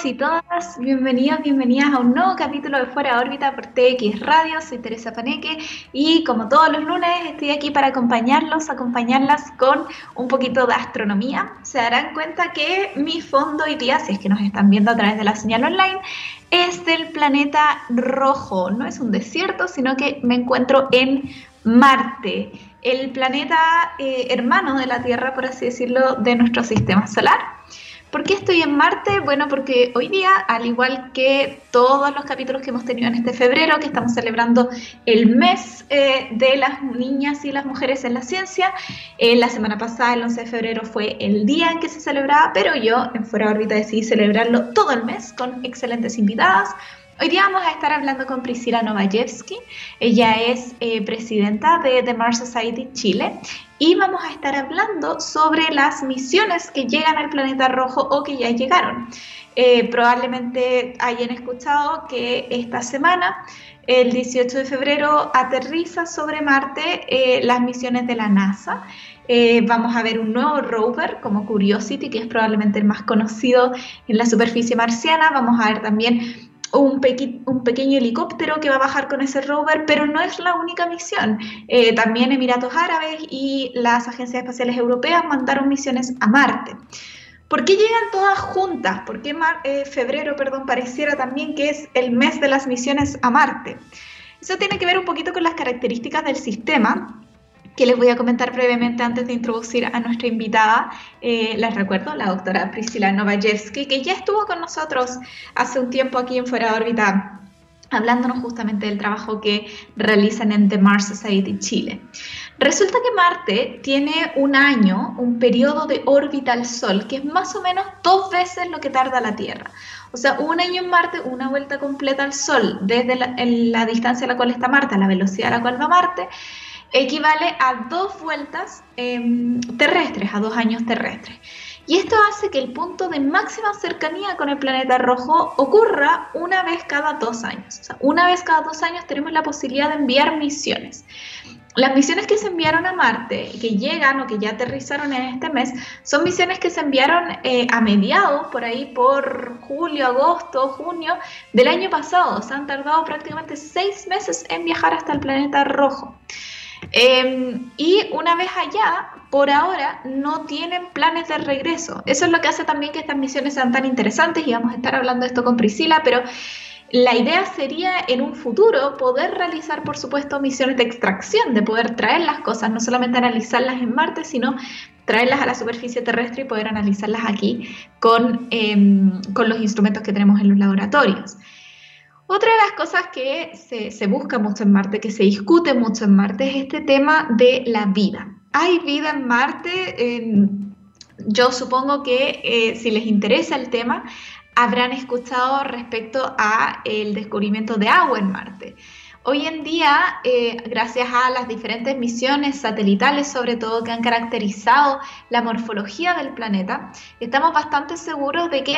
todos y todas, bienvenidos, bienvenidas a un nuevo capítulo de Fuera órbita por TX Radio. Soy Teresa Paneque y como todos los lunes estoy aquí para acompañarlos, acompañarlas con un poquito de astronomía. Se darán cuenta que mi fondo hoy día, es que nos están viendo a través de la señal online, es del planeta rojo. No es un desierto, sino que me encuentro en Marte, el planeta eh, hermano de la Tierra, por así decirlo, de nuestro sistema solar. ¿Por qué estoy en Marte? Bueno, porque hoy día, al igual que todos los capítulos que hemos tenido en este febrero, que estamos celebrando el mes eh, de las niñas y las mujeres en la ciencia, eh, la semana pasada, el 11 de febrero, fue el día en que se celebraba, pero yo en Fuera órbita decidí celebrarlo todo el mes con excelentes invitadas. Hoy día vamos a estar hablando con Priscila Novajewski. Ella es eh, presidenta de The Mars Society Chile y vamos a estar hablando sobre las misiones que llegan al planeta rojo o que ya llegaron. Eh, probablemente hayan escuchado que esta semana, el 18 de febrero, aterriza sobre Marte eh, las misiones de la NASA. vamos a ver un nuevo rover como Curiosity, que es probablemente el más conocido en la superficie marciana. Vamos a ver también un, pequeño helicóptero que va a bajar con ese rover, pero no es la única misión. Eh, también Emiratos Árabes y las agencias espaciales europeas mandaron misiones a Marte. ¿Por qué llegan todas juntas? ¿Por qué eh, febrero, perdón, pareciera también que es el mes de las misiones a Marte? Eso tiene que ver un poquito con las características del sistema que les voy a comentar brevemente antes de introducir a nuestra invitada. Eh, les recuerdo, la doctora Priscila Novajewski, que ya estuvo con nosotros hace un tiempo aquí en Fuera de órbita, hablándonos justamente del trabajo que realizan en The Mars Society Chile. Resulta que Marte tiene un año, un periodo de órbita al Sol, que es más o menos dos veces lo que tarda la Tierra. O sea, un año en Marte, una vuelta completa al Sol, desde la, la distancia a la cual está Marte, a la velocidad a la cual va Marte, equivale a dos vueltas em, terrestres, a dos años terrestres. Y esto hace que el punto de máxima cercanía con el planeta rojo ocurra una vez cada dos años. O sea, una vez cada dos años tenemos la posibilidad de enviar misiones. Las misiones que se enviaron a Marte, que llegan o que ya aterrizaron en este mes, son misiones que se enviaron eh, a mediados, por ahí por julio, agosto, junio del año pasado. Se han tardado prácticamente seis meses en viajar hasta el planeta rojo. Em, y una vez allá, por ahora, no tienen planes de regreso. Eso es lo que hace también que estas misiones sean tan interesantes y vamos a estar hablando de esto con Priscila, pero la idea sería en un futuro poder realizar, por supuesto, misiones de extracción, de poder traer las cosas, no solamente analizarlas en Marte, sino traerlas a la superficie terrestre y poder analizarlas aquí con, em, con los instrumentos que tenemos en los laboratorios. Otra de las cosas que se, busca mucho en Marte, que se discute mucho en Marte, es este tema de la vida. ¿Hay vida en Marte? yo supongo que eh, si les interesa el tema, habrán escuchado respecto a el descubrimiento de agua en Marte. Hoy en día, eh, gracias a las diferentes misiones satelitales, sobre todo que han caracterizado la morfología del planeta, estamos bastante seguros de que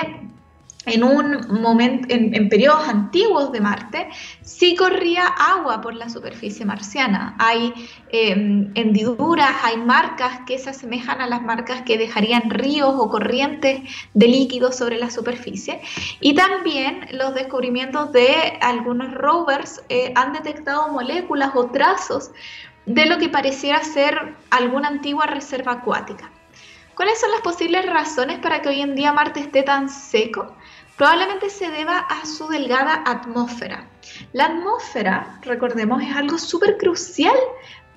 en un momento, en, periodos antiguos de Marte, sí corría agua por la superficie marciana. Hay em, hendiduras, hay marcas que se asemejan a las marcas que dejarían ríos o corrientes de líquidos sobre la superficie. Y también los descubrimientos de algunos rovers eh, han detectado moléculas o trazos de lo que pareciera ser alguna antigua reserva acuática. ¿Cuáles son las posibles razones para que hoy en día Marte esté tan seco? Probablemente se deba a su delgada atmósfera. La atmósfera, recordemos, es algo súper crucial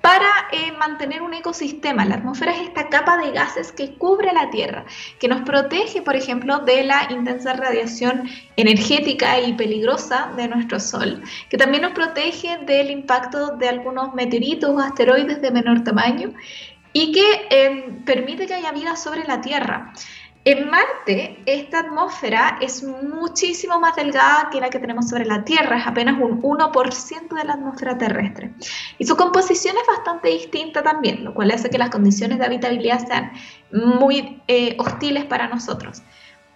para eh, mantener un ecosistema. La atmósfera es esta capa de gases que cubre la Tierra, que nos protege, por ejemplo, de la intensa radiación energética y peligrosa de nuestro Sol, que también nos protege del impacto de algunos meteoritos o asteroides de menor tamaño y que em, permite que haya vida sobre la Tierra. En Marte, esta atmósfera es muchísimo más delgada que la que tenemos sobre la Tierra, es apenas un 1% de la atmósfera terrestre. Y su composición es bastante distinta también, lo cual hace que las condiciones de habitabilidad sean muy eh, hostiles para nosotros.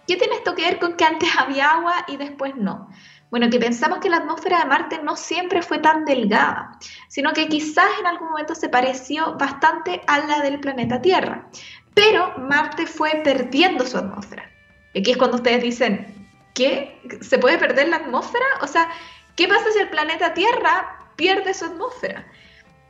¿Qué tiene esto que ver con que antes había agua y después no? Bueno, que pensamos que la atmósfera de Marte no siempre fue tan delgada, sino que quizás en algún momento se pareció bastante a la del planeta Tierra. Pero Marte fue perdiendo su atmósfera. Y aquí es cuando ustedes dicen, ¿qué? ¿Se puede perder la atmósfera? O sea, ¿qué pasa si el planeta Tierra pierde su atmósfera?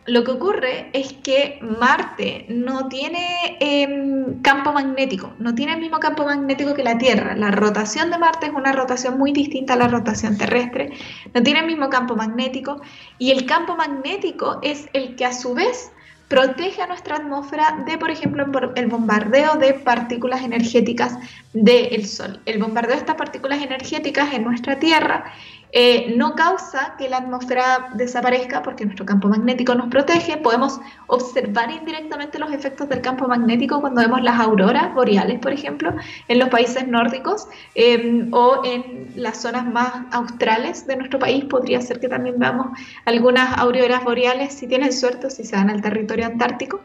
Lo que ocurre es que Marte no tiene em, campo magnético, no tiene el mismo campo magnético que la Tierra. La rotación de Marte es una rotación muy distinta a la rotación terrestre, no tiene el mismo campo magnético y el campo magnético es el que a su vez protege a nuestra atmósfera de, por ejemplo, el bombardeo de partículas energéticas del Sol. El bombardeo de estas partículas energéticas en nuestra Tierra eh, no causa que la atmósfera desaparezca porque nuestro campo magnético nos protege. Podemos observar indirectamente los efectos del campo magnético cuando vemos las auroras boreales, por ejemplo, en los países nórdicos em, o en las zonas más australes de nuestro país. Podría ser que también veamos algunas auroras boreales si tienen suerte si se van al territorio antártico.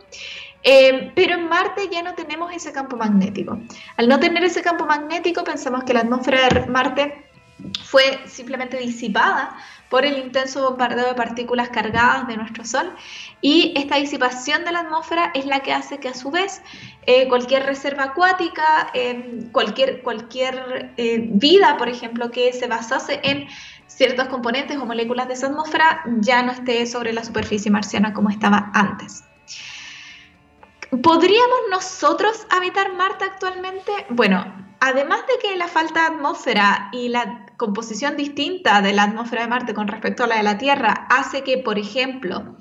Em, pero en Marte ya no tenemos ese campo magnético. Al no tener ese campo magnético, pensamos que la atmósfera de Marte fue simplemente disipada por el intenso bombardeo de partículas cargadas de nuestro Sol y esta disipación de la atmósfera es la que hace que a su vez eh, cualquier reserva acuática, em, cualquier, cualquier eh, vida, por ejemplo, que se basase en ciertos componentes o moléculas de esa atmósfera ya no esté sobre la superficie marciana como estaba antes. ¿Podríamos nosotros habitar Marte actualmente? Bueno, además de que la falta de atmósfera y la composición distinta de la atmósfera de Marte con respecto a la de la Tierra hace que, por ejemplo,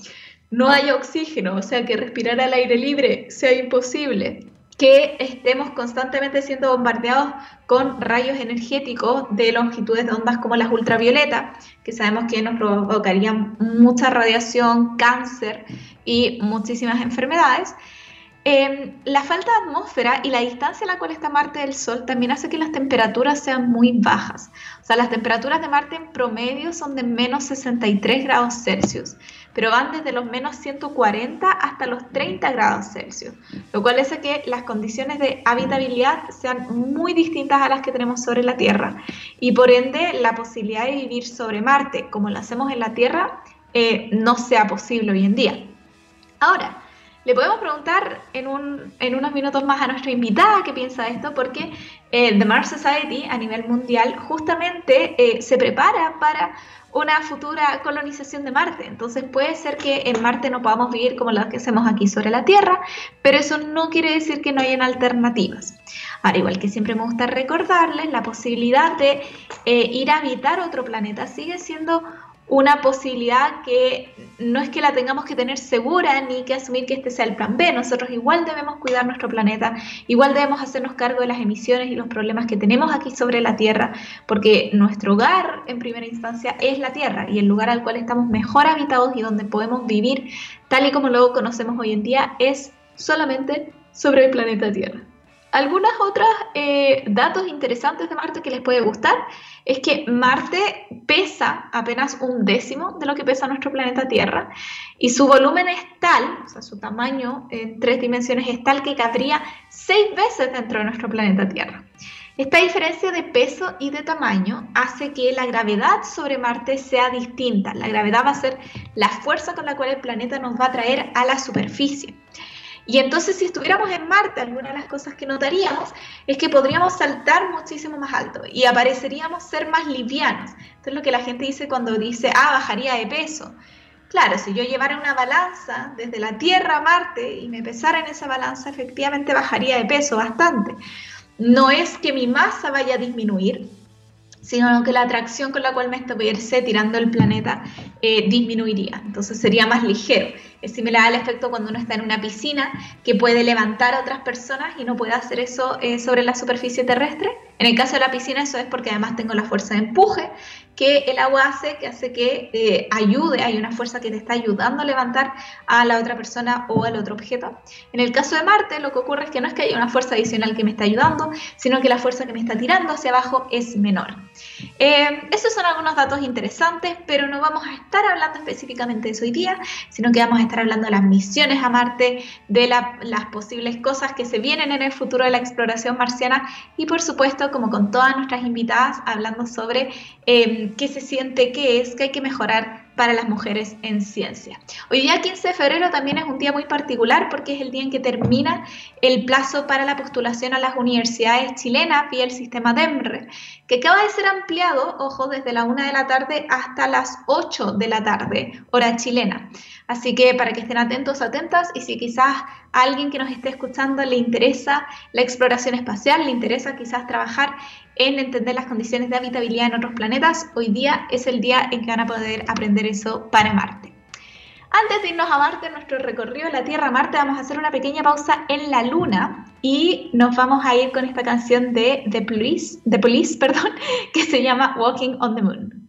no haya oxígeno, o sea, que respirar al aire libre sea imposible, que estemos constantemente siendo bombardeados con rayos energéticos de longitudes de ondas como las ultravioletas, que sabemos que nos provocarían mucha radiación, cáncer y muchísimas enfermedades. Em, la falta de atmósfera y la distancia a la cual está Marte del Sol también hace que las temperaturas sean muy bajas. O sea, las temperaturas de Marte en promedio son de menos 63 grados Celsius, pero van desde los menos 140 hasta los 30 grados Celsius, lo cual hace que las condiciones de habitabilidad sean muy distintas a las que tenemos sobre la Tierra. Y por ende, la posibilidad de vivir sobre Marte, como lo hacemos en la Tierra, eh, no sea posible hoy en día. Ahora, le podemos preguntar en, unos minutos más a nuestra invitada qué piensa de esto, porque eh, The Mars Society a nivel mundial justamente eh, se prepara para una futura colonización de Marte. Entonces puede ser que en Marte no podamos vivir como las que hacemos aquí sobre la Tierra, pero eso no quiere decir que no hayan alternativas. Ahora, igual que siempre me gusta recordarles, la posibilidad de eh, ir a habitar otro planeta sigue siendo una posibilidad que no es que la tengamos que tener segura ni que asumir que este sea el plan B. Nosotros igual debemos cuidar nuestro planeta, igual debemos hacernos cargo de las emisiones y los problemas que tenemos aquí sobre la Tierra, porque nuestro hogar en primera instancia es la Tierra y el lugar al cual estamos mejor habitados y donde podemos vivir tal y como lo conocemos hoy en día es solamente sobre el planeta Tierra. Algunas otras eh, datos interesantes de Marte que les puede gustar es que Marte pesa apenas un décimo de lo que pesa nuestro planeta Tierra y su volumen es tal, o sea, su tamaño en tres dimensiones es tal que cabría seis veces dentro de nuestro planeta Tierra. Esta diferencia de peso y de tamaño hace que la gravedad sobre Marte sea distinta. La gravedad va a ser la fuerza con la cual el planeta nos va a traer a la superficie. Y entonces si estuviéramos en Marte, alguna de las cosas que notaríamos es que podríamos saltar muchísimo más alto y apareceríamos ser más livianos. Esto es lo que la gente dice cuando dice, ah, bajaría de peso. Claro, si yo llevara una balanza desde la Tierra a Marte y me pesara en esa balanza, efectivamente bajaría de peso bastante. No es que mi masa vaya a disminuir, sino que la atracción con la cual me estuviese tirando el planeta eh, disminuiría, entonces sería más ligero. Es similar al efecto cuando uno está en una piscina que puede levantar a otras personas y no puede hacer eso eh, sobre la superficie terrestre. En el caso de la piscina eso es porque además tengo la fuerza de empuje que el agua hace, que hace que eh, ayude, hay una fuerza que te está ayudando a levantar a la otra persona o al otro objeto. En el caso de Marte, lo que ocurre es que no es que haya una fuerza adicional que me está ayudando, sino que la fuerza que me está tirando hacia abajo es menor. Eh, esos son algunos datos interesantes, pero no vamos a estar hablando específicamente de eso hoy día, sino que vamos a estar hablando de las misiones a Marte, de las posibles cosas que se vienen en el futuro de la exploración marciana y por supuesto, como con todas nuestras invitadas, hablando sobre... Eh, qué se siente, qué es, qué hay que mejorar para las mujeres en ciencia. Hoy día 15 de febrero también es un día muy particular porque es el día en que termina el plazo para la postulación a las universidades chilenas vía el sistema DEMRE, que acaba de ser ampliado, ojo, desde la 1 de la tarde hasta las 8 de la tarde, hora chilena. Así que para que estén atentos, atentas, y si quizás alguien que nos esté escuchando le interesa la exploración espacial, le interesa quizás trabajar en entender las condiciones de habitabilidad en otros planetas, hoy día es el día en que van a poder aprender eso para Marte. Antes de irnos a Marte, nuestro recorrido de la Tierra a Marte, vamos a hacer una pequeña pausa en la Luna y nos vamos a ir con esta canción de The Police, The Police perdón, que se llama Walking on the Moon.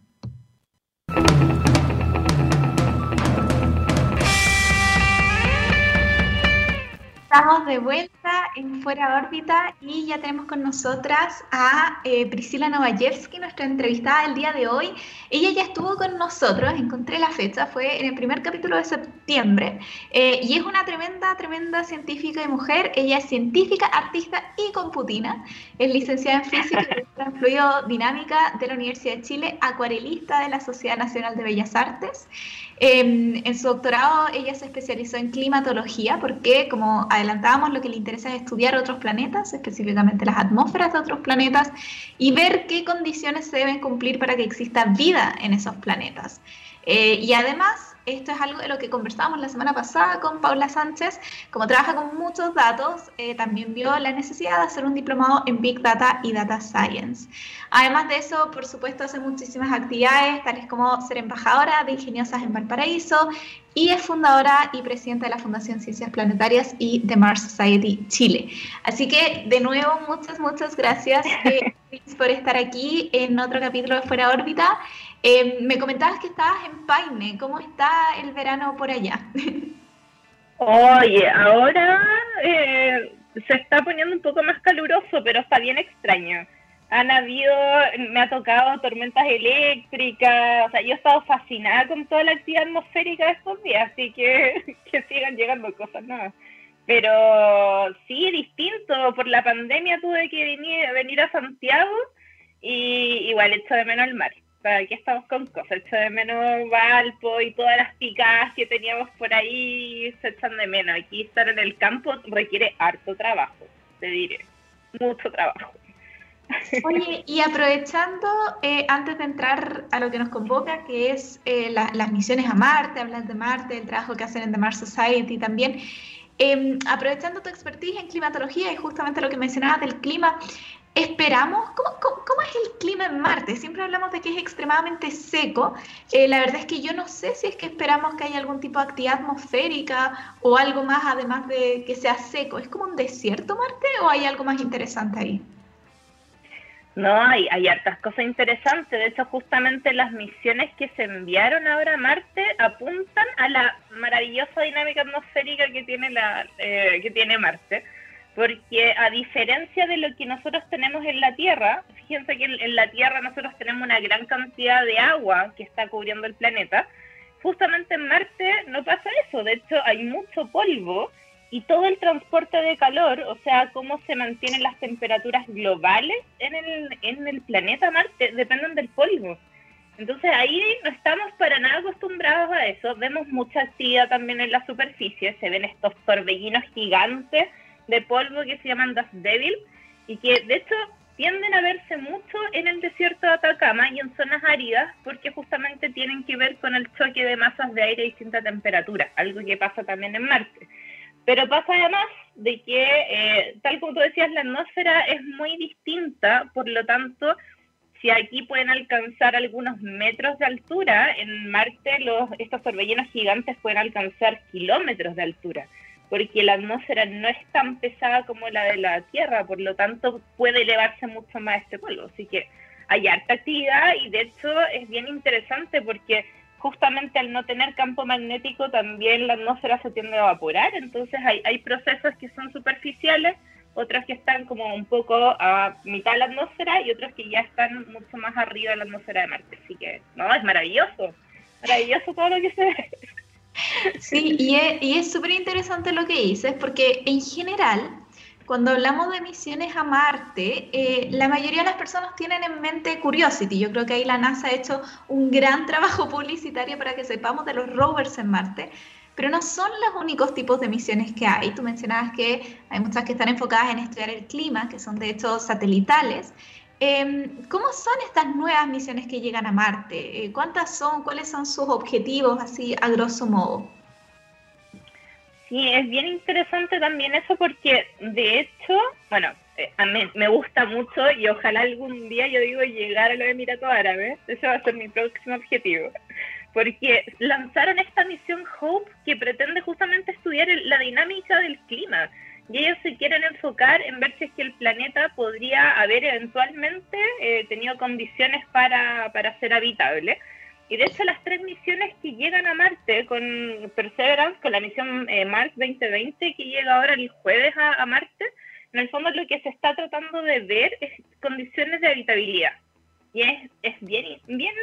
Estamos de vuelta en Fuera órbita y ya tenemos con nosotras a eh, Priscila Novajewski, nuestra entrevistada del día de hoy. Ella ya estuvo con nosotros, encontré la fecha, fue en el primer capítulo de septiembre eh, y es una tremenda, tremenda científica y mujer. Ella es científica, artista y computina. Es licenciada en física y en fluidodinámica de la Universidad de Chile, acuarelista de la Sociedad Nacional de Bellas Artes. Em, en su doctorado ella se especializó en climatología porque, como adelantábamos, lo que le interesa es estudiar otros planetas, específicamente las atmósferas de otros planetas, y ver qué condiciones se deben cumplir para que exista vida en esos planetas. Eh, y además, esto es algo de lo que conversábamos la semana pasada con Paula Sánchez. Como trabaja con muchos datos, eh, también vio la necesidad de hacer un diplomado en Big Data y Data Science. Además de eso, por supuesto, hace muchísimas actividades, tales como ser embajadora de Ingeniosas en Valparaíso y es fundadora y presidenta de la Fundación Ciencias Planetarias y de Mars Society Chile. Así que, de nuevo, muchas, muchas gracias eh, por estar aquí en otro capítulo de Fuera órbita. Eh, me comentabas que estabas en Paine. ¿Cómo está el verano por allá? Oye, ahora eh, se está poniendo un poco más caluroso, pero está bien extraño. Han habido, me ha tocado tormentas eléctricas, o sea, yo he estado fascinada con toda la actividad atmosférica de estos días, así que que sigan llegando cosas nuevas. Pero sí, distinto, por la pandemia tuve que venir, venir a Santiago y igual echo de menos el mar aquí estamos con cosas, echo de menos Valpo y todas las picadas que teníamos por ahí se echan de menos. Aquí estar en el campo requiere harto trabajo, te diré, mucho trabajo. Oye, y aprovechando, eh, antes de entrar a lo que nos convoca, que es eh, las misiones a Marte, hablar de Marte, el trabajo que hacen en The Mars Society también, em, aprovechando tu expertise en climatología y justamente lo que mencionabas del clima, esperamos, ¿cómo, es el clima en Marte? Siempre hablamos de que es extremadamente seco. Eh, la verdad es que yo no sé si es que esperamos que haya algún tipo de actividad atmosférica o algo más además de que sea seco. ¿Es como un desierto Marte o hay algo más interesante ahí? No, hay, hay hartas cosas interesantes. De hecho, justamente las misiones que se enviaron ahora a Marte apuntan a la maravillosa dinámica atmosférica que tiene, la, eh, que tiene Marte porque a diferencia de lo que nosotros tenemos en la Tierra, fíjense que en, la Tierra nosotros tenemos una gran cantidad de agua que está cubriendo el planeta, justamente en Marte no pasa eso, de hecho hay mucho polvo y todo el transporte de calor, o sea, cómo se mantienen las temperaturas globales en el, planeta Marte, dependen del polvo. Entonces ahí no estamos para nada acostumbrados a eso, vemos mucha actividad también en la superficie, se ven estos torbellinos gigantes de polvo que se llaman Das Devil y que de hecho tienden a verse mucho en el desierto de Atacama y en zonas áridas porque justamente tienen que ver con el choque de masas de aire a distinta temperatura, algo que pasa también en Marte. Pero pasa además de que, eh, tal como tú decías, la atmósfera es muy distinta, por lo tanto, si aquí pueden alcanzar algunos metros de altura, en Marte los, estos torbellinos gigantes pueden alcanzar kilómetros de altura porque la atmósfera no es tan pesada como la de la Tierra, por lo tanto puede elevarse mucho más este polvo. Así que hay harta actividad y de hecho es bien interesante porque justamente al no tener campo magnético también la atmósfera se tiende a evaporar, entonces hay, hay procesos que son superficiales, otros que están como un poco a mitad de la atmósfera y otros que ya están mucho más arriba de la atmósfera de Marte. Así que, no, es maravilloso, maravilloso todo lo que se ve. Sí, y es súper interesante lo que dices, porque en general, cuando hablamos de misiones a Marte, eh, la mayoría de las personas tienen en mente Curiosity. Yo creo que ahí la NASA ha hecho un gran trabajo publicitario para que sepamos de los rovers en Marte. Pero no son los únicos tipos de misiones que hay. Tú mencionabas que hay muchas que están enfocadas en estudiar el clima, que son de hecho satelitales. Em, ¿Cómo son estas nuevas misiones que llegan a Marte? Eh, ¿Cuántas son? ¿Cuáles son sus objetivos, así a grosso modo? Sí, es bien interesante también eso porque, de hecho, bueno, eh, a mí me gusta mucho y ojalá algún día yo digo llegar a los Emiratos Árabes. Ese va a ser mi próximo objetivo. Porque lanzaron esta misión Hope que pretende justamente estudiar la dinámica del clima y ellos se quieren enfocar en ver si es que el planeta podría haber eventualmente eh, tenido condiciones para, para ser habitable. Y de hecho las tres misiones que llegan a Marte con Perseverance, con la misión eh, Mars 2020 que llega ahora el jueves a, Marte, en el fondo lo que se está tratando de ver es condiciones de habitabilidad. Y es, es bien, bien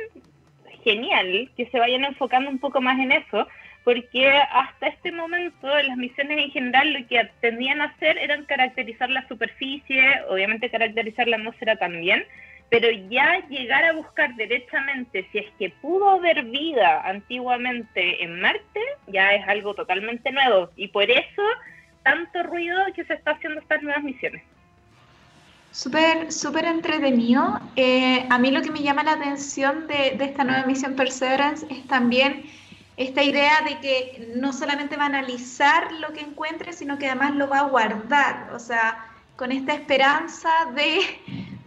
genial que se vayan enfocando un poco más en eso, porque hasta este momento las misiones en general lo que tendían a hacer eran caracterizar la superficie, obviamente caracterizar la atmósfera también, pero ya llegar a buscar derechamente si es que pudo haber vida antiguamente en Marte, ya es algo totalmente nuevo y por eso tanto ruido que se está haciendo estas nuevas misiones. Súper, súper entretenido. Eh, a mí lo que me llama la atención de, de esta nueva misión Perseverance es también esta idea de que no solamente va a analizar lo que encuentre, sino que además lo va a guardar, o sea, con esta esperanza de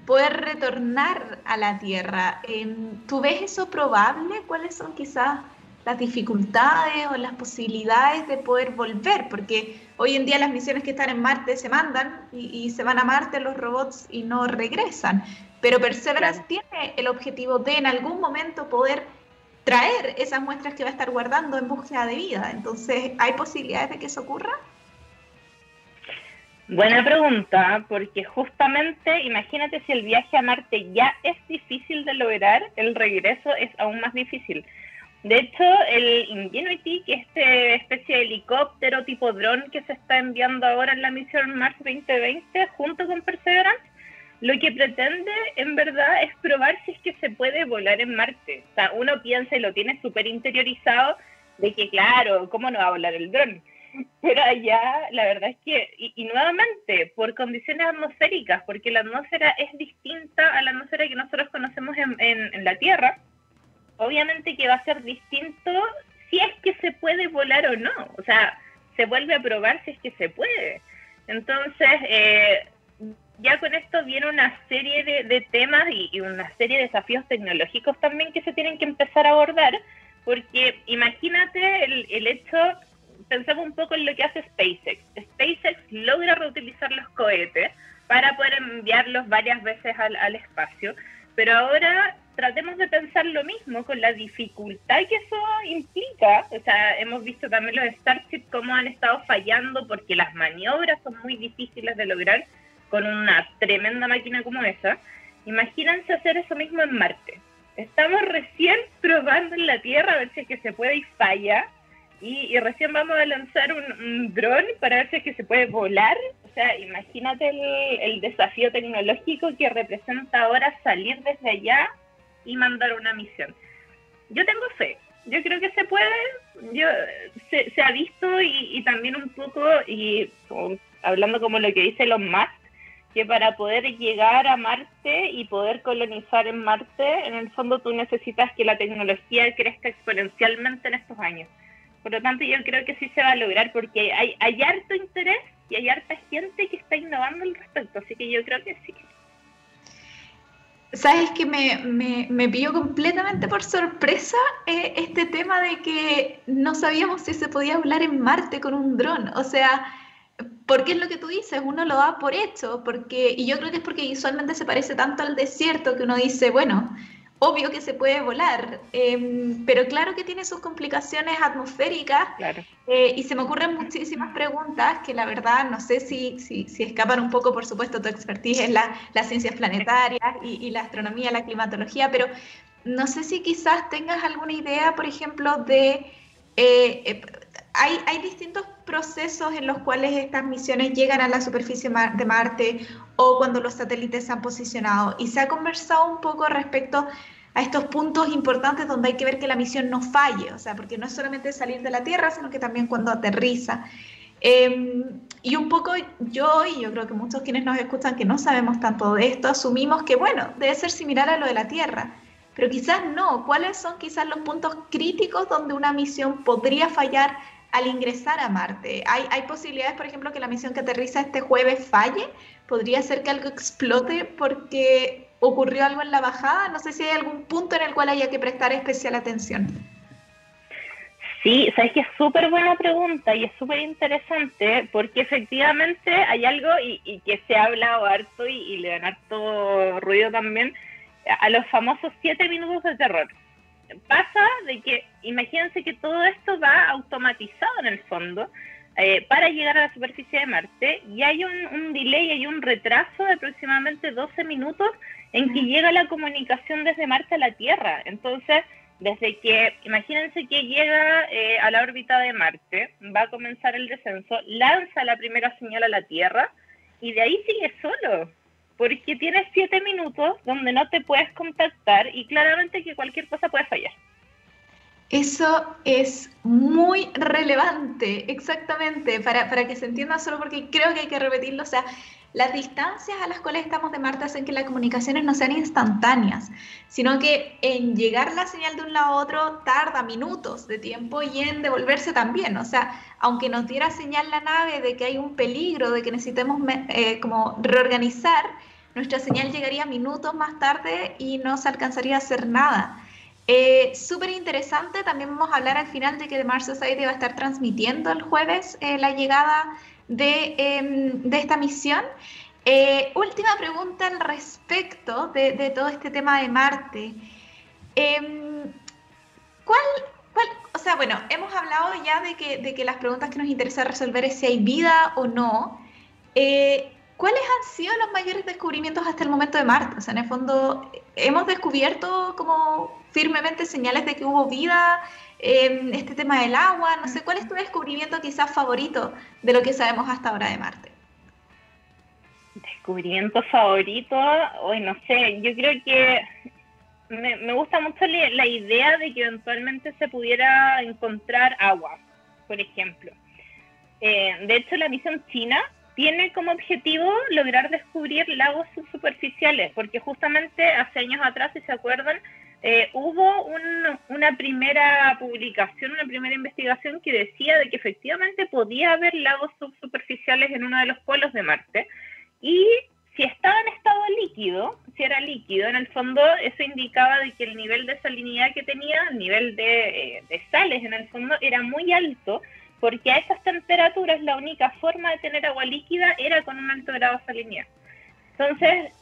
poder retornar a la Tierra. Em, ¿Tú ves eso probable? ¿Cuáles son quizás las dificultades o las posibilidades de poder volver? Porque hoy en día las misiones que están en Marte se mandan y, se van a Marte los robots y no regresan. Pero Perseverance tiene el objetivo de en algún momento poder traer esas muestras que va a estar guardando en búsqueda de vida. Entonces, ¿hay posibilidades de que eso ocurra? Buena pregunta, porque justamente imagínate si el viaje a Marte ya es difícil de lograr, el regreso es aún más difícil. De hecho, el Ingenuity, que es esta especie de helicóptero tipo dron que se está enviando ahora en la misión Mars 2020 junto con Perseverance, lo que pretende en verdad es probar si es que se puede volar en Marte. O sea, uno piensa y lo tiene súper interiorizado de que, claro, ¿cómo no va a volar el dron? Pero allá, la verdad es que, y, nuevamente, por condiciones atmosféricas, porque la atmósfera es distinta a la atmósfera que nosotros conocemos en, en la Tierra, obviamente que va a ser distinto si es que se puede volar o no. O sea, se vuelve a probar si es que se puede. Entonces, eh, ya con esto viene una serie de, temas y, una serie de desafíos tecnológicos también que se tienen que empezar a abordar, porque imagínate el, hecho, pensamos un poco en lo que hace SpaceX. SpaceX logra reutilizar los cohetes para poder enviarlos varias veces al, espacio, pero ahora tratemos de pensar lo mismo con la dificultad que eso implica. O sea, hemos visto también los Starship cómo han estado fallando porque las maniobras son muy difíciles de lograr con una tremenda máquina como esa, imagínense hacer eso mismo en Marte. Estamos recién probando en la Tierra a ver si es que se puede y falla, y, recién vamos a lanzar un, dron para ver si es que se puede volar. O sea, imagínate el, desafío tecnológico que representa ahora salir desde allá y mandar una misión. Yo tengo fe, yo creo que se puede, yo se, ha visto y, y, también un poco, y hablando como lo que dice los más que para poder llegar a Marte y poder colonizar en Marte, en el fondo tú necesitas que la tecnología crezca exponencialmente en estos años. Por lo tanto, yo creo que sí se va a lograr porque hay, hay harto interés y hay harta gente que está innovando al respecto, así que yo creo que sí. Sabes que me, me, me pilló completamente por sorpresa eh, este tema de que no sabíamos si se podía hablar en Marte con un dron. O sea, porque es lo que tú dices, uno lo da por hecho, porque, y yo creo que es porque visualmente se parece tanto al desierto que uno dice, bueno, obvio que se puede volar, em, pero claro que tiene sus complicaciones atmosféricas eh, y se me ocurren muchísimas preguntas que la verdad no sé si, si, si escapan un poco, por supuesto, tu expertise en la, las ciencias planetarias y, y, la astronomía, la climatología, pero no sé si quizás tengas alguna idea, por ejemplo, de... Eh, eh, hay, hay distintos procesos en los cuales estas misiones llegan a la superficie de Marte o cuando los satélites se han posicionado. Y se ha conversado un poco respecto a estos puntos importantes donde hay que ver que la misión no falle, o sea, porque no es solamente salir de la Tierra, sino que también cuando aterriza. Em, y un poco yo, y yo creo que muchos quienes nos escuchan que no sabemos tanto de esto, asumimos que, bueno, debe ser similar a lo de la Tierra, pero quizás no. ¿Cuáles son quizás los puntos críticos donde una misión podría fallar al ingresar a Marte? ¿Hay, hay posibilidades, por ejemplo, que la misión que aterriza este jueves falle? ¿Podría ser que algo explote porque ocurrió algo en la bajada? No sé si hay algún punto en el cual haya que prestar especial atención. Sí, sabes que es súper buena pregunta y es súper interesante porque efectivamente hay algo y, que se ha hablado harto y, y, le dan harto ruido también a los famosos siete minutos de terror. Pasa de que, imagínense que todo esto va automatizado en el fondo eh, para llegar a la superficie de Marte y hay un, un delay, hay un retraso de aproximadamente 12 minutos en que llega la comunicación desde Marte a la Tierra. Entonces, desde que, imagínense que llega eh, a la órbita de Marte, va a comenzar el descenso, lanza la primera señal a la Tierra y de ahí sigue solo, porque tienes siete minutos donde no te puedes contactar y claramente que cualquier cosa puede fallar. Eso es muy relevante, exactamente, para, para que se entienda solo porque creo que hay que repetirlo. O sea, las distancias a las cuales estamos de Marte hacen que las comunicaciones no sean instantáneas, sino que en llegar la señal de un lado a otro tarda minutos de tiempo y en devolverse también. O sea, aunque nos diera señal la nave de que hay un peligro, de que necesitemos eh, como reorganizar, nuestra señal llegaría minutos más tarde y no se alcanzaría a hacer nada. Eh, Súper interesante, también vamos a hablar al final de que The Mars Society va a estar transmitiendo el jueves eh, la llegada Em, de, esta misión. Eh, última pregunta al respecto de, todo este tema de Marte. Em, ¿cuál, o sea, bueno, hemos hablado ya de que, de que, las preguntas que nos interesa resolver es si hay vida o no. Eh, ¿Cuáles han sido los mayores descubrimientos hasta el momento de Marte? O sea, en el fondo, ¿hemos descubierto como firmemente señales de que hubo vida? este tema del agua, no sé, ¿cuál es tu descubrimiento quizás favorito de lo que sabemos hasta ahora de Marte? Descubrimiento favorito, hoy no sé, yo creo que me, gusta mucho la idea de que eventualmente se pudiera encontrar agua, por ejemplo. Eh, de hecho, la misión china tiene como objetivo lograr descubrir lagos subsuperficiales, porque justamente hace años atrás, si se acuerdan, eh, hubo una primera publicación, una primera investigación que decía de que efectivamente podía haber lagos subsuperficiales en uno de los polos de Marte y si estaba en estado líquido, si era líquido, en el fondo eso indicaba de que el nivel de salinidad que tenía, el nivel de, eh, de sales en el fondo era muy alto, porque a esas temperaturas la única forma de tener agua líquida era con un alto grado de salinidad. Entonces,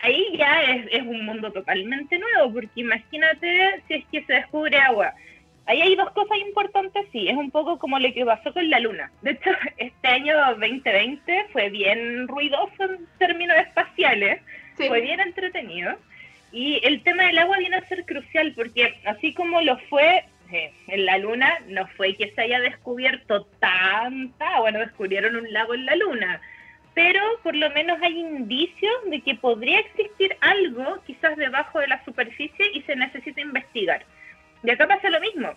ahí ya es, un mundo totalmente nuevo, porque imagínate si es que se descubre agua. Ahí hay dos cosas importantes, sí, es un poco como lo que pasó con la Luna. De hecho, este año 2020 fue bien ruidoso en términos espaciales, fue bien entretenido. Y el tema del agua viene a ser crucial, porque así como lo fue en la Luna, no fue que se haya descubierto tanta agua, no descubrieron un lago en la Luna pero por lo menos hay indicios de que podría existir algo quizás debajo de la superficie y se necesita investigar. Y acá pasa lo mismo.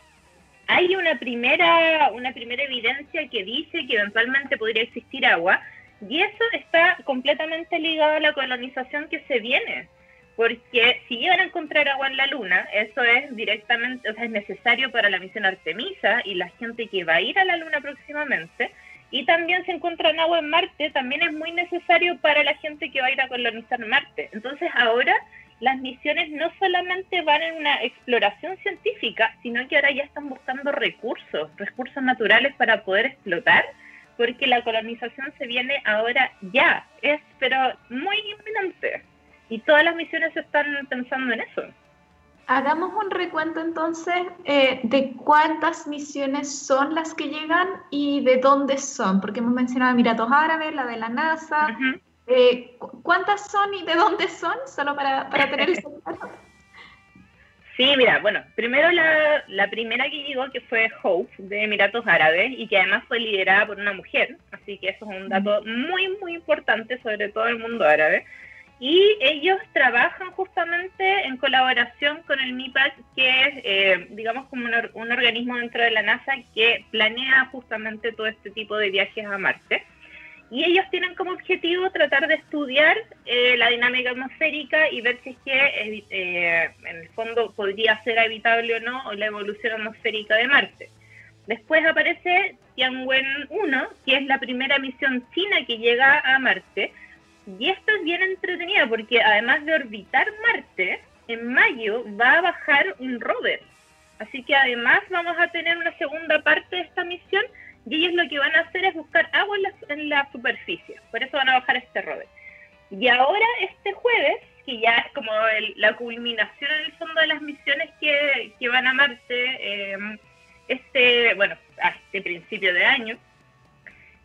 Hay una primera, una primera evidencia que dice que eventualmente podría existir agua y eso está completamente ligado a la colonización que se viene. Porque si llegan a encontrar agua en la Luna, eso es directamente, o sea, es necesario para la misión Artemisa y la gente que va a ir a la Luna próximamente y también se encuentra agua en Marte, también es muy necesario para la gente que va a ir a colonizar Marte. Entonces ahora las misiones no solamente van en una exploración científica, sino que ahora ya están buscando recursos, recursos naturales para poder explotar, porque la colonización se viene ahora ya, es pero muy inminente. Y todas las misiones están pensando en eso. Hagamos un recuento entonces eh, de cuántas misiones son las que llegan y de dónde son, porque hemos mencionado Emiratos Árabes, la de la NASA. Eh, ¿Cuántas son y de dónde son? Solo para, para tener eso claro. Sí, mira, bueno, primero la, la, primera que llegó, que fue Hope, de Emiratos Árabes, y que además fue liderada por una mujer, así que eso es un dato muy, muy importante sobre todo el mundo árabe. Y ellos trabajan justamente en colaboración con el MIPAC, que es, eh, digamos, como un, organismo dentro de la NASA que planea justamente todo este tipo de viajes a Marte y ellos tienen como objetivo tratar de estudiar eh, la dinámica atmosférica y ver si es que eh, en el fondo podría ser habitable o no la evolución atmosférica de Marte. Después aparece Tianwen 1, que es la primera misión china que llega a Marte. Y esto es bien entretenido porque además de orbitar Marte, en mayo va a bajar un rover. Así que además vamos a tener una segunda parte de esta misión y ellos lo que van a hacer es buscar agua en la, superficie, por eso van a bajar este rover. Y ahora este jueves, que ya es como la culminación en el fondo de las misiones que, que van a Marte, em, este, bueno, a este principio de año,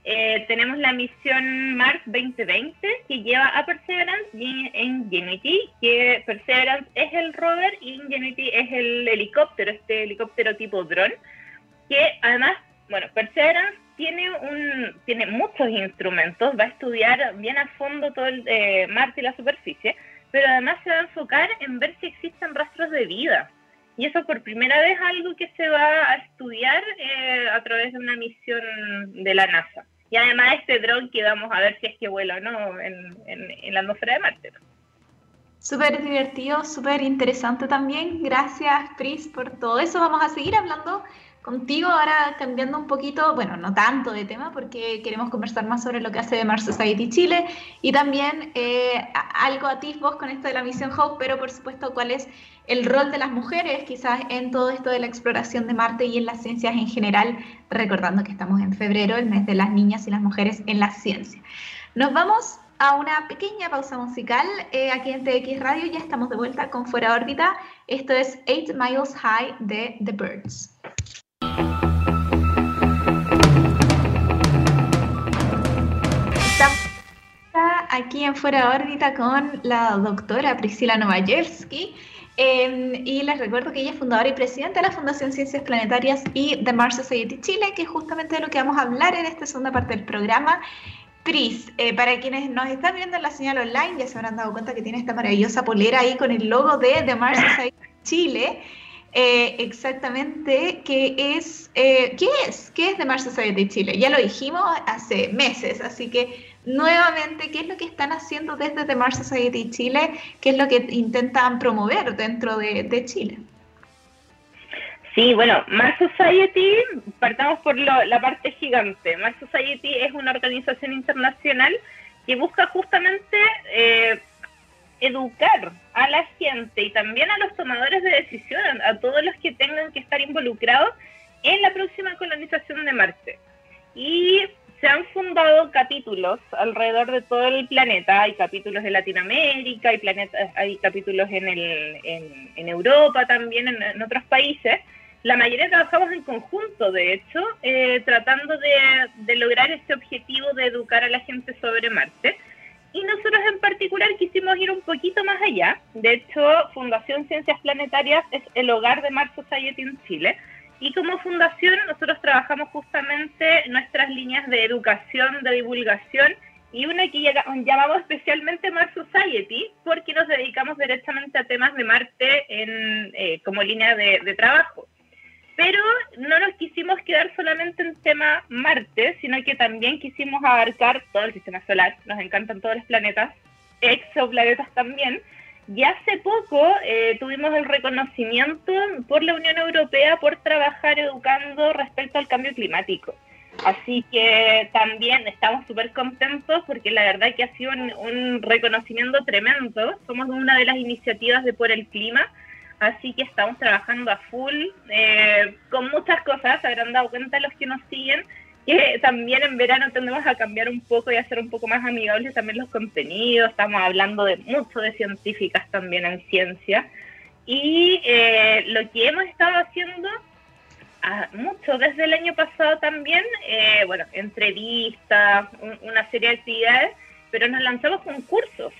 eh, tenemos la misión Mars 2020 que lleva a Perseverance y Ingenuity, que Perseverance es el rover y Ingenuity es el helicóptero, este helicóptero tipo drone, que además bueno, Perseverance tiene, un, tiene muchos instrumentos, va a estudiar bien a fondo todo el eh, Marte y la superficie, pero además se va a enfocar en ver si existen rastros de vida. Y eso por primera vez algo que se va a estudiar eh, a través de una misión de la NASA. Y además este dron que vamos a ver si es que vuela o no en, en la atmósfera de Marte. Súper divertido, súper interesante también. Gracias, Pris, por todo eso. Vamos a seguir hablando contigo ahora cambiando un poquito, bueno, no tanto de tema porque queremos conversar más sobre lo que hace de Mars Society Chile y también eh, algo a ti vos con esto de la misión Hope, pero por supuesto cuál es el rol de las mujeres quizás en todo esto de la exploración de Marte y en las ciencias en general, recordando que estamos en febrero, el mes de las niñas y las mujeres en la ciencia. Nos vamos a una pequeña pausa musical eh, aquí en TX Radio, ya estamos de vuelta con Fuera órbita, esto es 8 Miles High de The Birds. Aquí en Fuera órbita con la doctora Priscila Novajersky. Em, y les recuerdo que ella es fundadora y presidenta de la Fundación Ciencias Planetarias y de Mars Society Chile, que es justamente de lo que vamos a hablar en esta segunda parte del programa. Pris, eh, para quienes nos están viendo en la señal online, ya se habrán dado cuenta que tiene esta maravillosa polera ahí con el logo de The Mars Society Chile. Eh, exactamente qué es, eh, qué es, qué es The Mars Society Chile. Ya lo dijimos hace meses, así que nuevamente, ¿qué es lo que están haciendo desde The Mars Society Chile? ¿Qué es lo que intentan promover dentro de, Chile? Sí, bueno, Mars Society, partamos por la parte gigante. Mars Society es una organización internacional que busca justamente eh, educar a la gente y también a los tomadores de decisión, a todos los que tengan que estar involucrados en la próxima colonización de Marte. Y se han fundado capítulos alrededor de todo el planeta. Hay capítulos de Latinoamérica, hay, hay capítulos en, Europa también, en, otros países. La mayoría trabajamos en conjunto, de hecho, eh, tratando de, de lograr este objetivo de educar a la gente sobre Marte. Y nosotros en particular quisimos ir un poquito más allá. De hecho, Fundación Ciencias Planetarias es el hogar de Mars Society en Chile. Y como fundación nosotros trabajamos justamente nuestras líneas de educación, de divulgación y una que llamamos especialmente Mars Society porque nos dedicamos directamente a temas de Marte en, eh, como línea de, de trabajo. Pero no nos quisimos quedar solamente en tema Marte, sino que también quisimos abarcar todo el sistema solar. Nos encantan todos los planetas, exoplanetas también. Y hace poco eh, tuvimos el reconocimiento por la Unión Europea por trabajar educando respecto al cambio climático. Así que también estamos súper contentos porque la verdad que ha sido un, reconocimiento tremendo. Somos una de las iniciativas de Por el Clima, así que estamos trabajando a full eh, con muchas cosas. Habrán dado cuenta los que nos siguen que también en verano tendemos a cambiar un poco y a ser un poco más amigables también los contenidos. Estamos hablando de mucho de científicas también en ciencia. Y eh, lo que hemos estado haciendo ah, mucho desde el año pasado también, eh, bueno, entrevistas, una serie de actividades, pero nos lanzamos con cursos.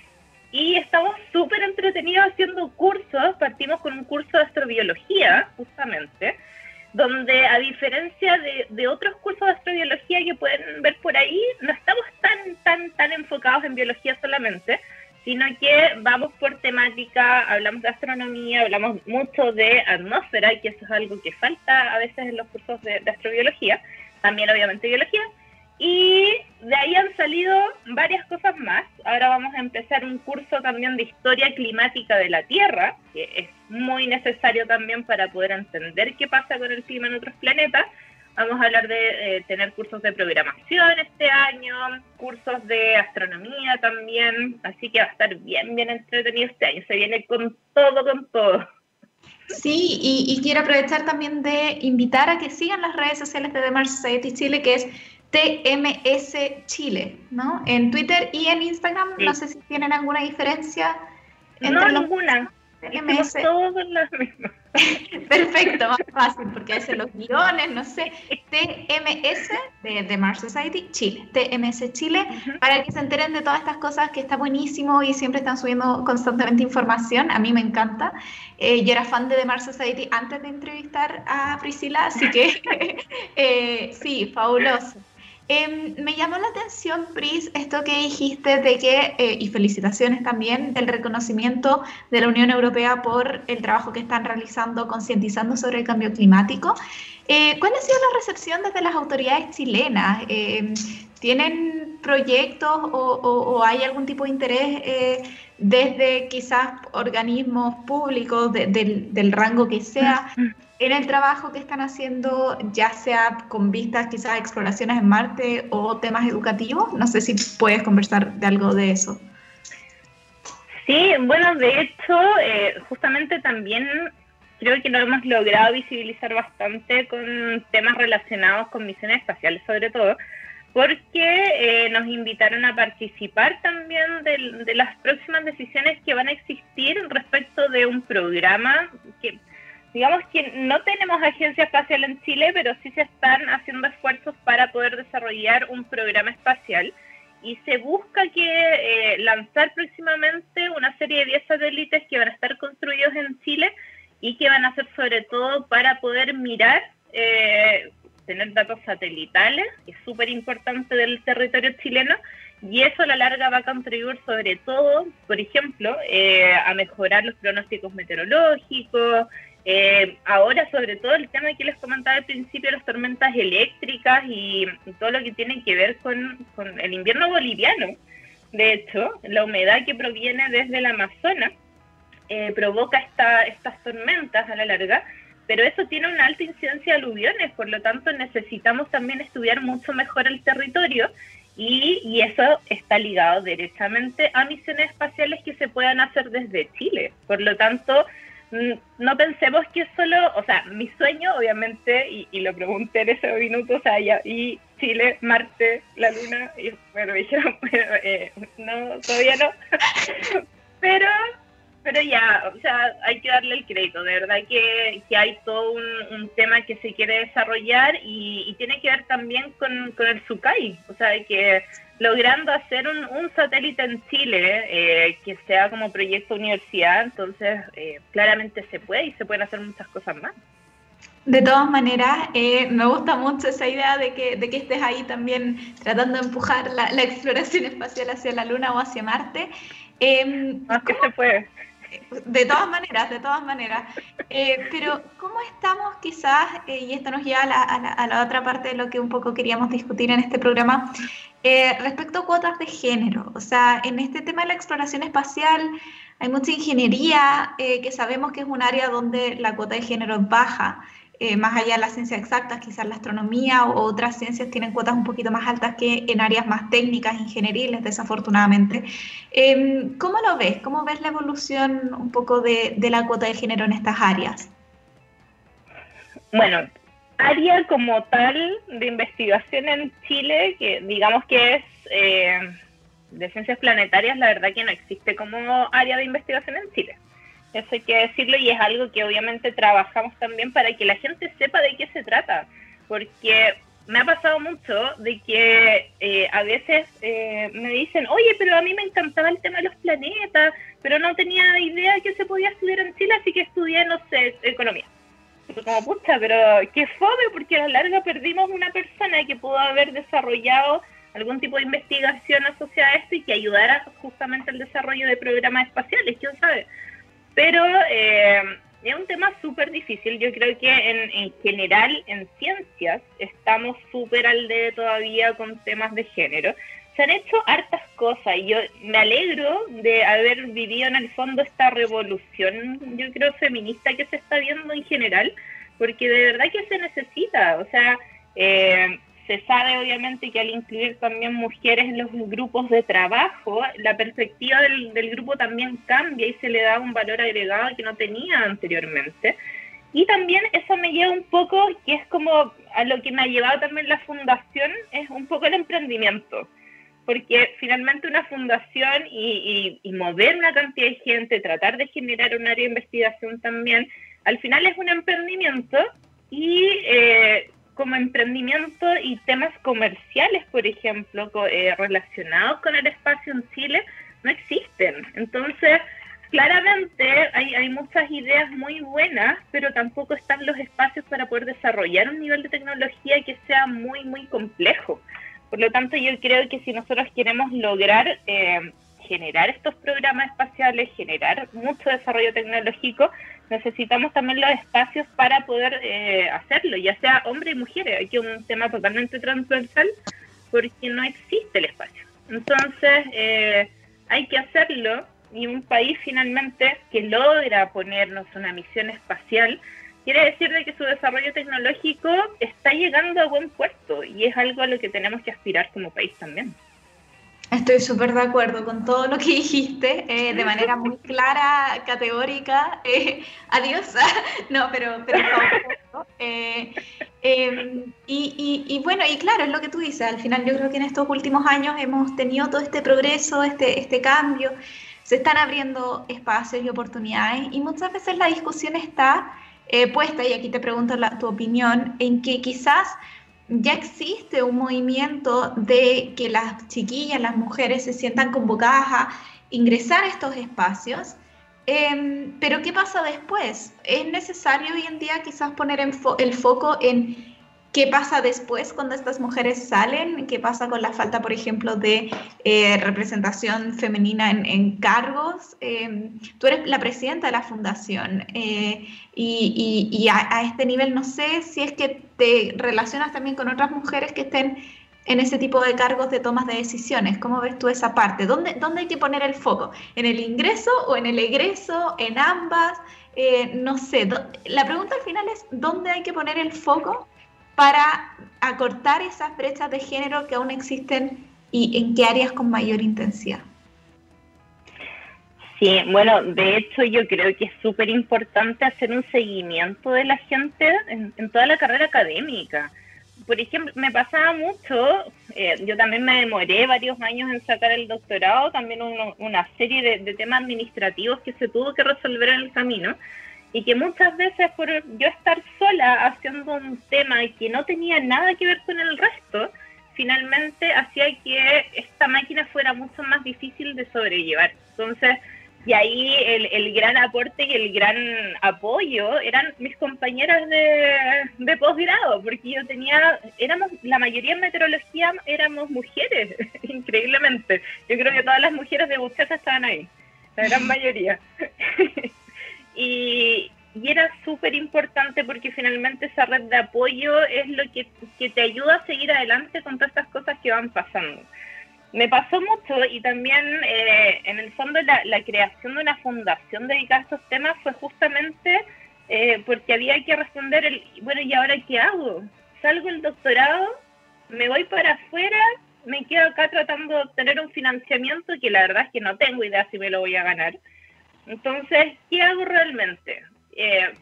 Y estamos súper entretenidos haciendo cursos. Partimos con un curso de astrobiología, justamente, donde a diferencia de, otros cursos de astrobiología que pueden ver por ahí, no estamos tan, tan, tan enfocados en biología solamente, sino que vamos por temática, hablamos de astronomía, hablamos mucho de atmósfera, que eso es algo que falta a veces en los cursos de astrobiología, también obviamente biología, y de ahí han salido varias cosas más. Ahora vamos a empezar un curso también de historia climática de la Tierra, que es muy necesario también para poder entender qué pasa con el clima en otros planetas. Vamos a hablar de eh, tener cursos de programación este año, cursos de astronomía también, así que va a estar bien, bien entretenido este año. Se viene con todo, con todo. Sí, y, quiero aprovechar también de invitar a que sigan las redes sociales de The Mars Society Chile, que es TMS Chile, ¿no? En Twitter y en Instagram, no sé si tienen alguna diferencia. Entre no, ninguna. TMS. Todos las mismas. Perfecto, más fácil, porque hacen los guiones, no sé. TMS de, de Mars Society Chile, TMS Chile, para que se enteren de todas estas cosas que está buenísimo y siempre están subiendo constantemente información. A mí me encanta. Eh, yo era fan de The Mars Society antes de entrevistar a Priscila, así que eh, sí, fabuloso. Em, me llamó la atención, Pris, esto que dijiste de que, eh, y felicitaciones también, del reconocimiento de la Unión Europea por el trabajo que están realizando concientizando sobre el cambio climático. Eh, ¿Cuál ha sido la recepción desde las autoridades chilenas? Em, ¿Tienen proyectos o, hay algún tipo de interés eh, desde quizás organismos públicos del rango que sea en el trabajo que están haciendo, ya sea con vistas quizás a exploraciones en Marte o temas educativos? No sé si puedes conversar de algo de eso. Sí, bueno, de hecho, eh, justamente también creo que lo hemos logrado visibilizar bastante con temas relacionados con misiones espaciales, sobre todo, porque eh, nos invitaron a participar también de, de las próximas decisiones que van a existir respecto de un programa que digamos que no tenemos agencia espacial en Chile, pero sí se están haciendo esfuerzos para poder desarrollar un programa espacial. Y se busca que eh, lanzar próximamente una serie de 10 satélites que van a estar construidos en Chile y que van a ser sobre todo para poder mirar, eh, tener datos satelitales, que es súper importante del territorio chileno, y eso a la larga va a contribuir sobre todo, por ejemplo, eh, a mejorar los pronósticos meteorológicos, eh, ahora, sobre todo, el tema que les comentaba al principio, las tormentas eléctricas y, todo lo que tiene que ver con, el invierno boliviano. De hecho, la humedad que proviene desde el Amazonas eh, provoca esta, estas tormentas a la larga, pero eso tiene una alta incidencia de aluviones, por lo tanto necesitamos también estudiar mucho mejor el territorio y, y, eso está ligado directamente a misiones espaciales que se puedan hacer desde Chile. Por lo tanto, no pensemos que solo, o sea, mi sueño, obviamente, y, lo pregunté en ese minuto, o sea, y Chile, Marte, la Luna, y bueno, me dijeron, eh, no, todavía no, pero, pero ya, o sea, hay que darle el crédito, de verdad que, que hay todo un, tema que se quiere desarrollar y, tiene que ver también con, con el SUCAI, o sea, que logrando hacer un, un satélite en Chile eh, que sea como proyecto universidad, entonces eh, claramente se puede y se pueden hacer muchas cosas más. De todas maneras, eh, me gusta mucho esa idea de que, de que estés ahí también tratando de empujar la, la exploración espacial hacia la Luna o hacia Marte. Eh, que se puede. De todas maneras, de todas maneras. Eh, pero, ¿cómo estamos quizás, eh, y esto nos lleva a la, a, la, otra parte de lo que un poco queríamos discutir en este programa, eh, respecto a cuotas de género? O sea, en este tema de la exploración espacial hay mucha ingeniería que sabemos que es un área donde la cuota de género es baja. Eh, más allá de las ciencias exactas, quizás la astronomía o otras ciencias tienen cuotas un poquito más altas que en áreas más técnicas, ingenieriles, desafortunadamente. Em, ¿Cómo lo ves? ¿Cómo ves la evolución un poco de, la cuota de género en estas áreas? Bueno, área como tal de investigación en Chile, que digamos que es eh, de ciencias planetarias, la verdad que no existe como área de investigación en Chile. Eso hay que decirlo y es algo que obviamente trabajamos también para que la gente sepa de qué se trata. Porque me ha pasado mucho de que eh, a veces eh, me dicen, oye, pero a mí me encantaba el tema de los planetas, pero no tenía idea de que se podía estudiar en Chile, así que estudié, no sé, economía. Como pucha, pero qué fome, porque a la larga perdimos una persona que pudo haber desarrollado algún tipo de investigación asociada a esto y que ayudara justamente al desarrollo de programas espaciales, quién sabe. Pero eh, es un tema súper difícil. Yo creo que en, en general en ciencias estamos súper al de todavía con temas de género. Se han hecho hartas cosas y yo me alegro de haber vivido en el fondo esta revolución, yo creo, feminista que se está viendo en general, porque de verdad que se necesita. O sea, eh, se sabe obviamente que al incluir también mujeres en los grupos de trabajo, la perspectiva del, grupo también cambia y se le da un valor agregado que no tenía anteriormente. Y también eso me lleva un poco, que es como a lo que me ha llevado también la fundación, es un poco el emprendimiento. Porque finalmente una fundación y, y mover una cantidad de gente, tratar de generar un área de investigación también, al final es un emprendimiento y eh, como emprendimiento y temas comerciales, por ejemplo, eh, relacionados con el espacio en Chile, no existen. Entonces, claramente hay, hay muchas ideas muy buenas, pero tampoco están los espacios para poder desarrollar un nivel de tecnología que sea muy, muy complejo. Por lo tanto, yo creo que si nosotros queremos lograr eh, generar estos programas espaciales, generar mucho desarrollo tecnológico, necesitamos también los espacios para poder eh, hacerlo, ya sea hombres y mujeres. Aquí un tema totalmente transversal porque no existe el espacio. Entonces, eh, hay que hacerlo y un país finalmente que logra ponernos una misión espacial, quiere decir de que su desarrollo tecnológico está llegando a buen puerto y es algo a lo que tenemos que aspirar como país también. Estoy súper de acuerdo con todo lo que dijiste, eh, de manera muy clara, categórica. Eh, adiós. no, pero, pero eh, em, y, bueno, y claro, es lo que tú dices. Al final, yo creo que en estos últimos años hemos tenido todo este progreso, este, este cambio. Se están abriendo espacios y oportunidades, y muchas veces la discusión está puesta, y aquí te pregunto la, tu opinión, en que quizás ya existe un movimiento de que las chiquillas, las mujeres se sientan convocadas a ingresar a estos espacios. Em, pero ¿qué pasa después? Es necesario hoy en día quizás poner el foco en ¿Qué pasa después cuando estas mujeres salen? ¿Qué pasa con la falta, por ejemplo, de eh, representación femenina en, cargos? Em, tú eres la presidenta de la fundación eh, y, a, este nivel no sé si es que te relacionas también con otras mujeres que estén en ese tipo de cargos de tomas de decisiones. ¿Cómo ves tú esa parte? ¿Dónde, dónde hay que poner el foco? ¿En el ingreso o en el egreso? ¿En ambas? Eh, no sé. La pregunta al final es, ¿dónde hay que poner el foco? Para acortar esas brechas de género que aún existen y en qué áreas con mayor intensidad. Sí, bueno, de hecho yo creo que es súper importante hacer un seguimiento de la gente en, toda la carrera académica. Por ejemplo, me pasaba mucho, eh, yo también me demoré varios años en sacar el doctorado, también una serie de temas administrativos que se tuvo que resolver en el camino y que muchas veces por yo estar sola haciendo un tema que no tenía nada que ver con el resto, finalmente hacía que esta máquina fuera mucho más difícil de sobrellevar. Entonces, y ahí el, el gran aporte y el gran apoyo eran mis compañeras de, de posgrado, porque yo tenía, éramos, la mayoría en meteorología éramos mujeres, increíblemente. Yo creo que todas las mujeres de Buceta estaban ahí, la gran mayoría. Y, era súper importante porque finalmente esa red de apoyo es lo que, te ayuda a seguir adelante con todas estas cosas que van pasando. Me pasó mucho y también eh, en el fondo la, creación de una fundación dedicada a estos temas fue justamente eh, porque había que responder el, bueno, ¿y ahora qué hago? Salgo el doctorado, me voy para afuera, me quedo acá tratando de obtener un financiamiento que la verdad es que no tengo idea si me lo voy a ganar entonces, ¿qué hago realmente? Eh,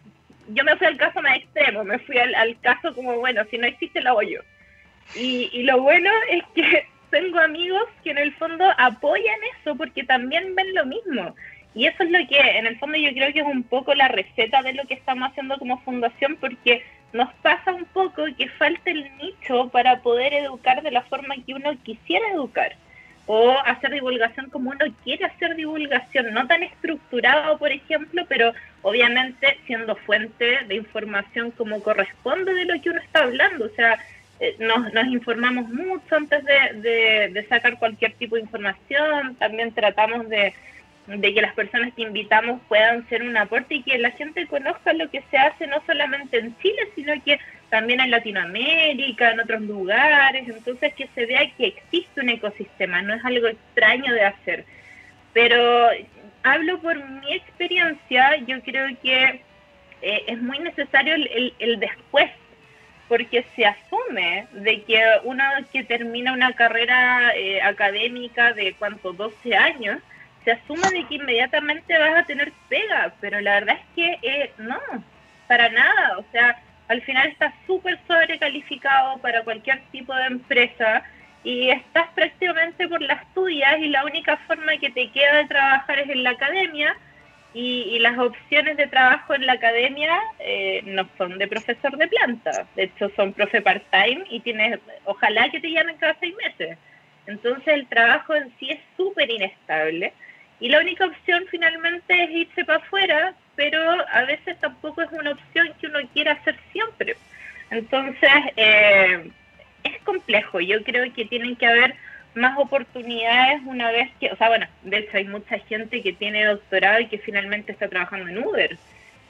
yo me fui al caso más extremo, me fui al, caso como, bueno, si no existe, lo hago yo. Y, y lo bueno es que tengo amigos que en el fondo apoyan eso porque también ven lo mismo. Y eso es lo que en el fondo yo creo que es un poco la receta de lo que estamos haciendo como fundación porque nos pasa un poco que falta el nicho para poder educar de la forma que uno quisiera educar o hacer divulgación como uno quiere hacer divulgación, no tan estructurado, por ejemplo, pero obviamente siendo fuente de información como corresponde de lo que uno está hablando. O sea, eh, nos, nos, informamos mucho antes de, sacar cualquier tipo de información, también tratamos de, de que las personas que invitamos puedan ser un aporte y que la gente conozca lo que se hace no solamente en Chile, sino que también en Latinoamérica, en otros lugares, entonces que se vea que existe un ecosistema, no es algo extraño de hacer. Pero hablo por mi experiencia, yo creo que eh, es muy necesario el, después, porque se asume de que uno que termina una carrera eh, académica de cuánto, 12 años, se asume de que inmediatamente vas a tener pega, pero la verdad es que eh, no, para nada, o sea, al final estás súper sobrecalificado para cualquier tipo de empresa y estás prácticamente por las tuyas y la única forma que te queda de trabajar es en la academia y, las opciones de trabajo en la academia eh, no son de profesor de planta, de hecho son profe part-time y tienes, ojalá que te llamen cada seis meses. Entonces el trabajo en sí es súper inestable y la única opción finalmente es irse para afuera, pero a veces tampoco es una opción que uno quiera hacer siempre. Entonces, eh, es complejo. Yo creo que tienen que haber más oportunidades una vez que, o sea, bueno, de hecho hay mucha gente que tiene doctorado y que finalmente está trabajando en Uber.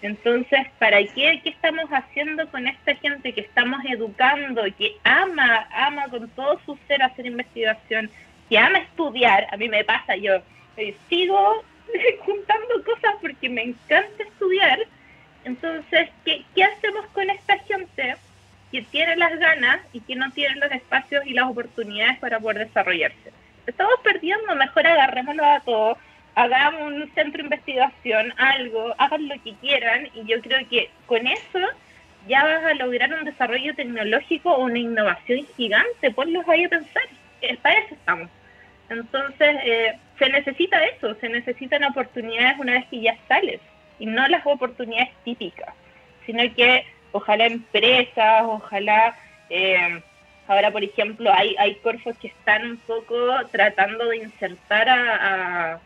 Entonces, ¿para qué? ¿Qué estamos haciendo con esta gente que estamos educando, que ama, ama con todo su ser hacer investigación, que ama estudiar? A mí me pasa, yo eh, sigo juntando cosas porque me encanta estudiar. Entonces, ¿qué, ¿qué hacemos con esta gente que tiene las ganas y que no tiene los espacios y las oportunidades para poder desarrollarse? Estamos perdiendo, mejor agarrémoslo a todos, hagamos un centro de investigación, algo, hagan lo que quieran y yo creo que con eso ya vas a lograr un desarrollo tecnológico o una innovación gigante, ponlos ahí a pensar, para eso estamos. Entonces, eh, se necesita eso, se necesitan oportunidades una vez que ya sales, y no las oportunidades típicas, sino que ojalá empresas, ojalá, eh, ahora por ejemplo, hay, hay cursos que están un poco tratando de insertar a,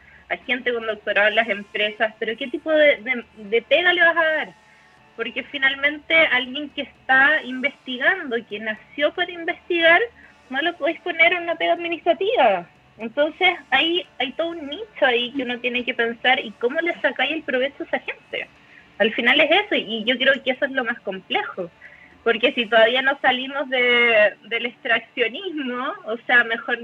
gente con doctorado en las empresas, pero ¿qué tipo de, de, de pega le vas a dar? Porque finalmente alguien que está investigando, que nació para investigar, no lo podéis poner en una pega administrativa entonces hay, hay todo un nicho ahí que uno tiene que pensar y cómo le sacáis el provecho a esa gente. Al final es eso y yo creo que eso es lo más complejo. Porque si todavía no salimos de, del extraccionismo, o sea, mejor,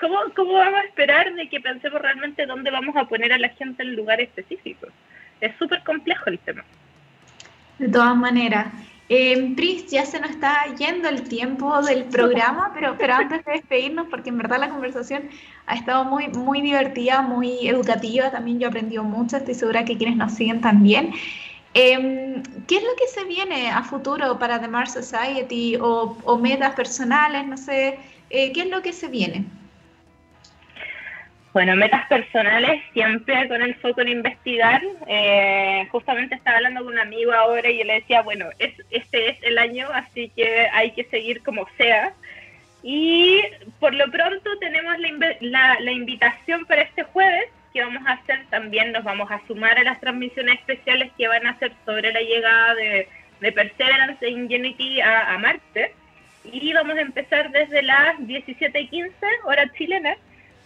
¿cómo, ¿cómo vamos a esperar de que pensemos realmente dónde vamos a poner a la gente en lugar específico? Es súper complejo el tema. De todas maneras, eh, Pris, ya se nos está yendo el tiempo del programa, pero, pero antes de despedirnos, porque en verdad la conversación ha estado muy, muy divertida, muy educativa, también yo he aprendido mucho, estoy segura que quienes nos siguen también. Em, ¿Qué es lo que se viene a futuro para The Mars Society o, o metas personales? No sé, eh, ¿qué es lo que se viene? Bueno, metas personales, siempre con el foco en investigar. Eh, justamente estaba hablando con un amigo ahora y yo le decía, bueno, es, este es el año, así que hay que seguir como sea. Y por lo pronto tenemos la, la, invitación para este jueves, que vamos a hacer también, nos vamos a sumar a las transmisiones especiales que van a hacer sobre la llegada de, de Perseverance e Ingenuity a, a Marte. Y vamos a empezar desde las 17.15 hora chilena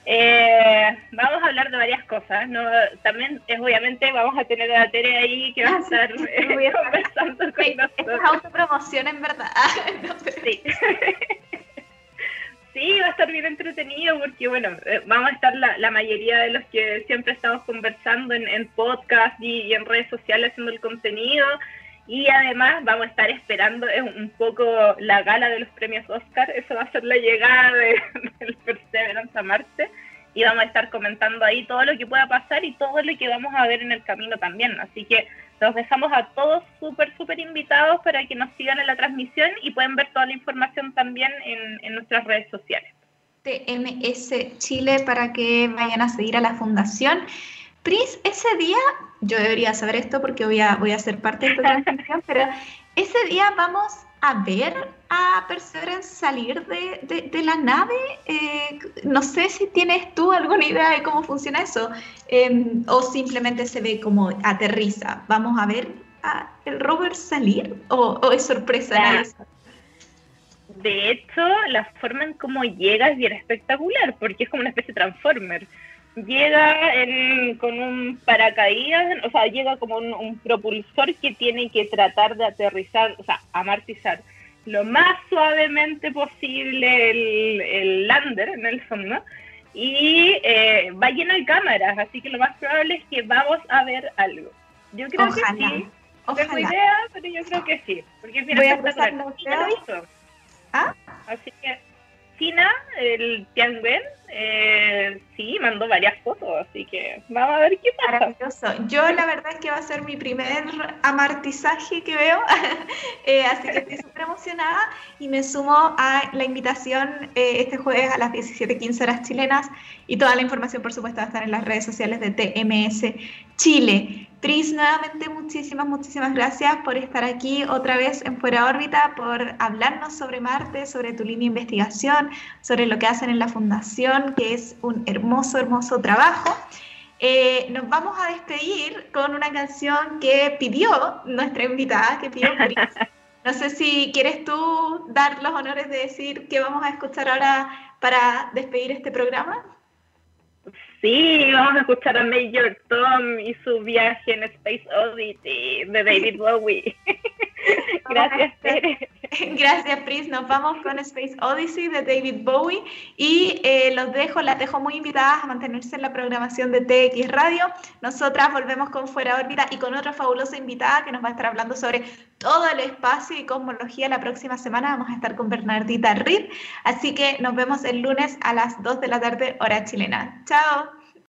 eh, vamos a hablar de varias cosas. ¿no? También, es, obviamente, vamos a tener a Tere ahí que va a ah, estar eh, conversando con nosotros. Es autopromoción, en verdad. sí. sí, va a estar bien entretenido porque, bueno, eh, vamos a estar la, la, mayoría de los que siempre estamos conversando en, en podcast y, en redes sociales haciendo el contenido. Y además vamos a estar esperando un poco la gala de los premios Oscar, eso va a ser la llegada de, del Perseverance a Marte y vamos a estar comentando ahí todo lo que pueda pasar y todo lo que vamos a ver en el camino también. Así que los dejamos a todos súper, súper invitados para que nos sigan en la transmisión y pueden ver toda la información también en, en nuestras redes sociales. TMS Chile para que vayan a seguir a la fundación. Pris, ese día, yo debería saber esto porque voy a, voy a ser parte de esta transmisión, pero ese día vamos a ver a Perseverance salir de, de, la nave. Eh, no sé si tienes tú alguna idea de cómo funciona eso em, o simplemente se ve como aterriza. ¿Vamos a ver a el rover salir o, es sorpresa? de hecho, la forma en cómo llega es bien espectacular porque es como una especie de transformer llega con un paracaídas, o sea, llega como un, propulsor que tiene que tratar de aterrizar, o sea, amortizar lo más suavemente posible el, lander en el fondo y eh, va lleno de cámaras, así que lo más probable es que vamos a ver algo. Yo creo que sí. No tengo idea, pero yo creo que sí, porque Voy a ¿Ah? Así que China, el Tianwen, eh, sí, mandó varias fotos, así que vamos a ver qué pasa. Maravilloso. Yo la verdad es que va a ser mi primer amartizaje que veo, eh, así que estoy súper emocionada y me sumo a la invitación eh, este jueves a las 17.15 horas chilenas y toda la información por supuesto va a estar en las redes sociales de TMS Chile. Tris, nuevamente muchísimas, muchísimas gracias por estar aquí otra vez en Fuera órbita, por hablarnos sobre Marte, sobre tu línea de investigación, sobre lo que hacen en la Fundación, que es un hermoso, hermoso trabajo. Eh, nos vamos a despedir con una canción que pidió nuestra invitada, que pidió Tris. No sé si quieres tú dar los honores de decir qué vamos a escuchar ahora para despedir este programa. Sí, vamos a escuchar a Major Tom y su viaje en Space Oddity de David Bowie. Gracias, Tere. Gracias, Pris. Nos vamos con Space Odyssey de David Bowie y eh, los dejo, las dejo muy invitadas a mantenerse en la programación de TX Radio. Nosotras volvemos con Fuera órbita y con otra fabulosa invitada que nos va a estar hablando sobre todo el espacio y cosmología. La próxima semana vamos a estar con Bernardita Reed. Así que nos vemos el lunes a las 2 de la tarde, hora chilena. Chao.